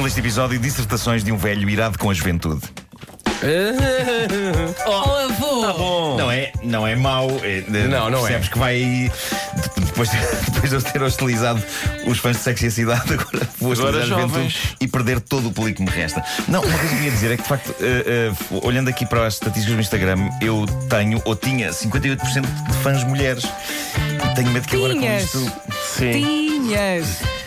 Título deste episódio: Dissertações de um velho irado com a juventude. Oh, avô! Tá bom. Não é, não é mau. É, Não, não é. percebes que vai. de- Depois, depois de eu ter hostilizado os fãs de sexy e a cidade, agora vou Agora hostilizar a juventude jovens. e perder todo o público que me resta. Não, uma coisa que eu ia dizer é que, de facto, eh, eh, olhando aqui para as estatísticas do Instagram, eu tenho ou tinha 58% de fãs mulheres. E tenho medo que agora com isto. Sim. Tinhas!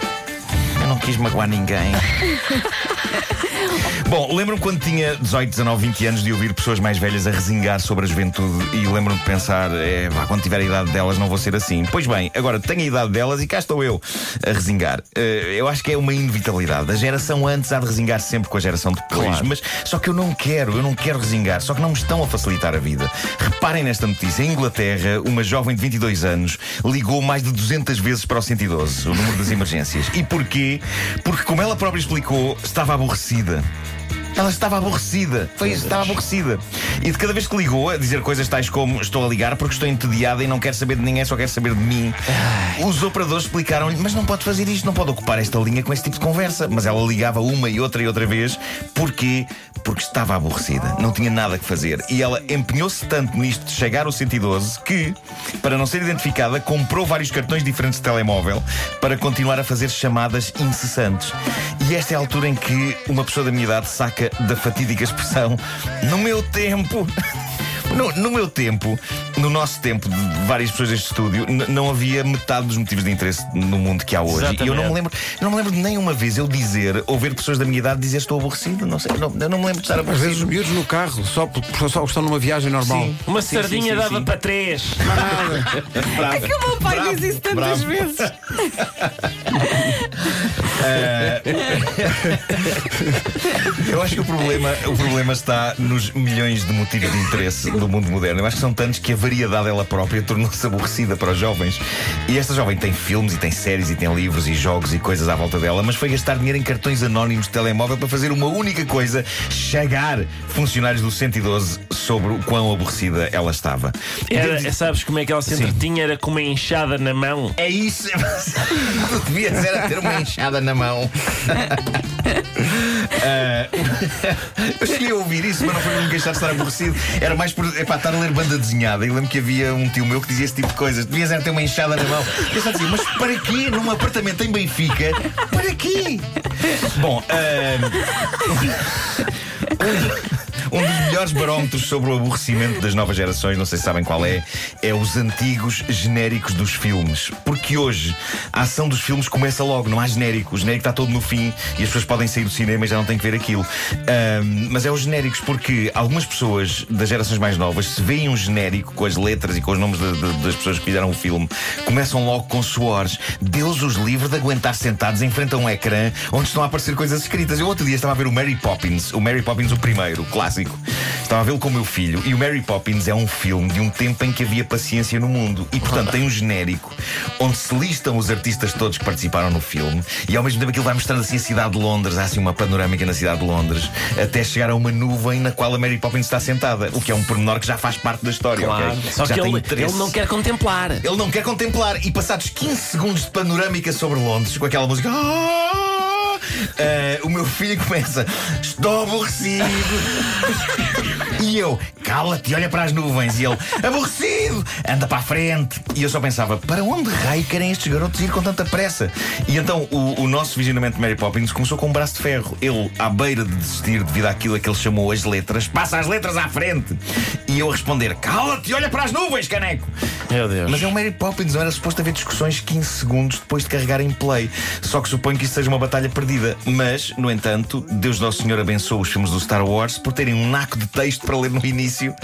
Não quis magoar ninguém. Bom, lembro-me quando tinha 18, 19, 20 anos de ouvir pessoas mais velhas a resingar sobre a juventude e lembro-me de pensar, é, vá, quando tiver a idade delas não vou ser assim. Pois bem, agora tenho a idade delas e cá estou eu a resingar. Eh, eu acho que é uma inevitabilidade. A geração antes há de resingar sempre com a geração depois, Claro. mas só que eu não quero, eu não quero resingar, só que não me estão a facilitar a vida. Reparem nesta notícia: em Inglaterra, uma jovem de 22 anos ligou mais de 200 vezes para o 112, o número das emergências. E porquê? Porque, como ela própria explicou, estava aborrecida. Ela estava aborrecida. Foi estava aborrecida. E de cada vez que ligou a dizer coisas tais como estou a ligar porque estou entediada e não quero saber de ninguém, só quero saber de mim. Os operadores explicaram-lhe, mas não pode fazer isto, não pode ocupar esta linha com esse tipo de conversa. Mas ela ligava uma e outra e outra vez. Porquê? Porque estava aborrecida. Não tinha nada que fazer. E ela empenhou-se tanto nisto de chegar ao 112 que, para não ser identificada, comprou vários cartões diferentes de telemóvel para continuar a fazer chamadas incessantes. E esta é a altura em que uma pessoa da minha idade saca da fatídica expressão no meu tempo. No, no meu tempo, no nosso tempo, de várias pessoas deste estúdio, não havia metade dos motivos de interesse no mundo que há hoje. E eu não me Exatamente. lembro, eu não me lembro de nenhuma vez eu dizer, ou ver pessoas da minha idade dizer estou aborrecido. Não sei, não, eu não me lembro de estar Às aborrecido. vezes os miúdos no carro, só, por- só estão numa viagem normal. Sim. Uma Sim, sardinha sim, sim, dava sim. para três. Bravo. É que o meu pai Bravo, diz isso tantas bravo. vezes. Eu acho que o problema, o problema está nos milhões de motivos de interesse do mundo moderno. Eu acho que são tantos que a variedade ela própria tornou-se aborrecida para os jovens. E esta jovem tem filmes e tem séries e tem livros e jogos e coisas à volta dela, mas foi gastar dinheiro em cartões anónimos de telemóvel para fazer uma única coisa: chagar funcionários do 112 sobre o quão aborrecida ela estava. Era, sabes como é que ela se entretinha? Era com uma enxada na mão. É isso. devias era ter uma enxada na mão. Ah, eu cheguei a ouvir isso, mas não foi me queixar de estar aborrecido. Era mais por epá, estar a ler banda desenhada. E lembro que havia um tio meu que dizia esse tipo de coisas. Devias ter uma enxada na mão. Eu só dizia, mas para quê? Num apartamento em Benfica? Para quê? Bom, ah, um dos melhores barómetros sobre o aborrecimento das novas gerações, não sei se sabem qual é, é os antigos genéricos dos filmes. Porque hoje a ação dos filmes começa logo, não há genérico. O genérico está todo no fim e as pessoas podem sair do cinema e já não têm que ver aquilo. Ahm, mas é os genéricos porque algumas pessoas das gerações mais novas, se veem um genérico com as letras e com os nomes de- de- das pessoas que fizeram o filme, começam logo com suores. Deus os livre de aguentar sentados em frente a um ecrã onde estão a aparecer coisas escritas. Eu outro dia estava a ver o Mary Poppins, o Mary Poppins o primeiro, clássico. Estava a vê-lo com o meu filho e o Mary Poppins é um filme de um tempo em que havia paciência no mundo e, portanto, tem um genérico onde se listam os artistas todos que participaram no filme e ao mesmo tempo aquilo vai mostrando assim a cidade de Londres, há assim uma panorâmica na cidade de Londres, até chegar a uma nuvem na qual a Mary Poppins está sentada, o que é um pormenor que já faz parte da história, Claro. ok? Só que ele, ele não quer contemplar. Ele não quer contemplar. E passados 15 segundos de panorâmica sobre Londres, com aquela música. Eh, o meu filho começa: Estou aborrecido. e eu, cala-te, olha para as nuvens. E ele, aborrecido, anda para a frente. E eu só pensava: para onde raio querem estes garotos ir com tanta pressa? E então o, o nosso visionamento de Mary Poppins começou com um braço de ferro. Ele, à beira de desistir devido àquilo a que ele chamou as letras, passa as letras à frente. E eu a responder: cala-te, olha para as nuvens, caneco. Meu Deus. Mas é o Mary Poppins, não era suposto haver discussões 15 segundos depois de carregar em play. Só que suponho que isso seja uma batalha perdida. Mas, no entanto, Deus Nosso Senhor abençoou os filmes do Star Wars por terem um naco de texto para ler no início.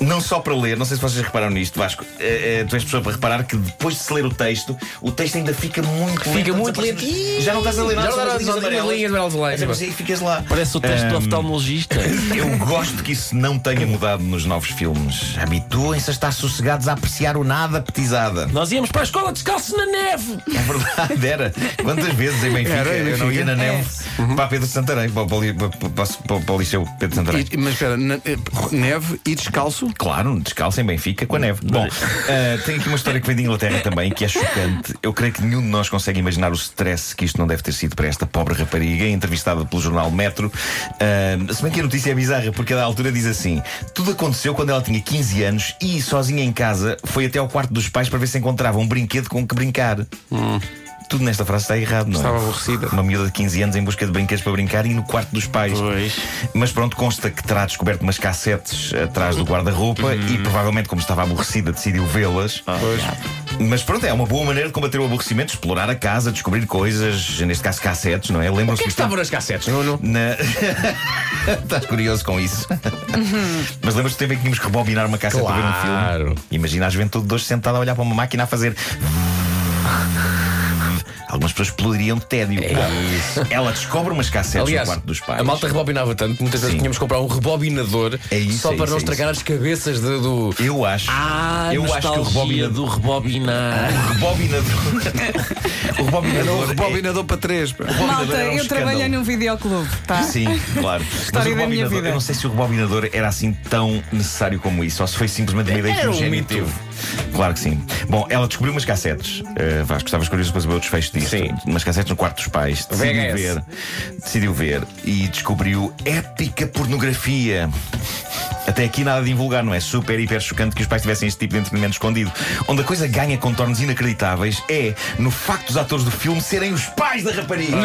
Não só para ler, não sei se vocês repararam nisto, Vasco. É, é, tu és pessoa para reparar que depois de se ler o texto, o texto ainda fica muito lento. Fica muito lento. Já não estás a ler nada, Já não só dá as linhas amarelas. lá é cima. aí ficas lá. Parece o texto do Ahm, oftalmologista. eu gosto que isso não tenha mudado nos novos filmes. Habituem-se a estar sossegados a apreciar o nada petizada. Nós íamos para a escola descalço na neve. É verdade, era. Quantas vezes em Benfica Era, eu não ia na neve É. para Pedro Santarém, para, para, para, para, para, para o Liceu Pedro Santarém. E- mas espera, na- eh, neve e descalço. Claro, descalço em Benfica com a neve. Bom, eh, tem aqui uma história que vem de Inglaterra também, que é chocante. Eu creio que nenhum de nós consegue imaginar o stress que isto não deve ter sido para esta pobre rapariga, entrevistada pelo jornal Metro. Eh, se bem que a notícia é bizarra, porque a da altura diz assim: tudo aconteceu quando ela tinha 15 anos e, sozinha em casa, foi até ao quarto dos pais para ver se encontrava um brinquedo com que brincar. Tudo nesta frase está errado, não é? Estava aborrecida. Uma miúda de 15 anos em busca de brinquedos para brincar e no quarto dos pais. Pois. Mas pronto, consta que terá descoberto umas cassetes atrás do guarda-roupa e provavelmente, como estava aborrecida, decidiu vê-las. Mas pronto, é uma boa maneira de combater o aborrecimento, explorar a casa, descobrir coisas, neste caso cassetes, não é? O Lembram-se que é que estavam nas cassetes, Nuno? na... Estás curioso com isso? Mas lembras-te do tempo em que tínhamos que rebobinar uma cassete para ver um Claro. filme? Imagina a juventude de hoje sentada a olhar para uma máquina a fazer. Algumas pessoas explodiriam de tédio. Bom, Ela descobre umas cassetes Aliás, no quarto dos pais. a malta rebobinava tanto que muitas vezes Sim. tínhamos que comprar um rebobinador É isso, só é para isso, não é estragar as cabeças de- do. Eu acho. Ah, eu acho que o rebobinador. do rebobinar. O rebobinador. o rebobinador. Um rebobinador para três. Malta, um eu trabalhei num videoclube, tá? é Sim, claro. Mas o História da minha rebobinador, vida. eu não sei se o rebobinador era assim tão necessário como isso, ou se foi simplesmente uma ideia que o um gênio teve. Claro que sim. Bom, ela descobriu umas cassetes. Uh, Vasco, estavas curioso para saber o desfecho disto. Sim. Umas cassetes no quarto dos pais. Decidiu VHS. ver. Decidiu ver e descobriu épica pornografia. Até aqui nada de invulgar, não é? Super, hiper chocante que os pais tivessem este tipo de entretenimento escondido. Onde a coisa ganha contornos inacreditáveis é no facto dos atores do filme serem os pais da rapariga. Não!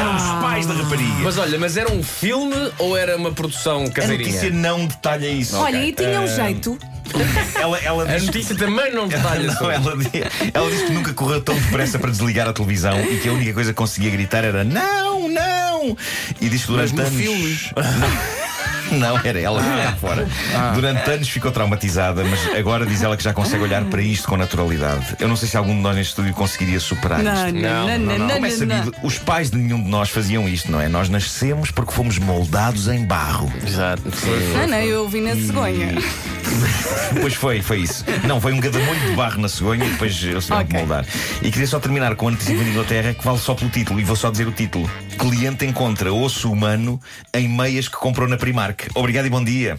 Eram os pais da rapariga. Mas olha, mas era um filme ou era uma produção a notícia não detalha isso. Olha, e tinha um Eh, jeito. Ela, ela A diz notícia também não detalha Não, ela, ela disse que nunca correu tão depressa para desligar a televisão e que a única coisa que conseguia gritar era não, não! E diz que durante Mas no anos. filme? Não, era ela que Ah. cá fora. Durante anos ficou traumatizada, mas agora diz ela que já consegue olhar para isto com naturalidade. Eu não sei se algum de nós neste estúdio conseguiria superar Não, isto. não, não, não, não, Como é não, sabido, os pais de nenhum de nós faziam isto, não é? Nós nascemos porque fomos moldados em barro. Exato. Não, não, eu vi na cegonha. Pois foi, foi isso. Não, foi um gadamolho de barro na cegonha e depois eles tiveram que Ok. moldar. E queria só terminar com a notícia de Inglaterra que vale só pelo título, e vou só dizer o título. Cliente encontra osso humano em meias que comprou na Primark. Obrigado e bom dia.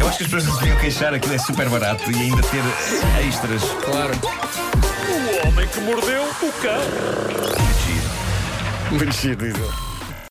Eu acho que as pessoas não se deviam queixar, aquilo é super barato e ainda ter extras. Claro. O homem que mordeu o cão. Diz ele.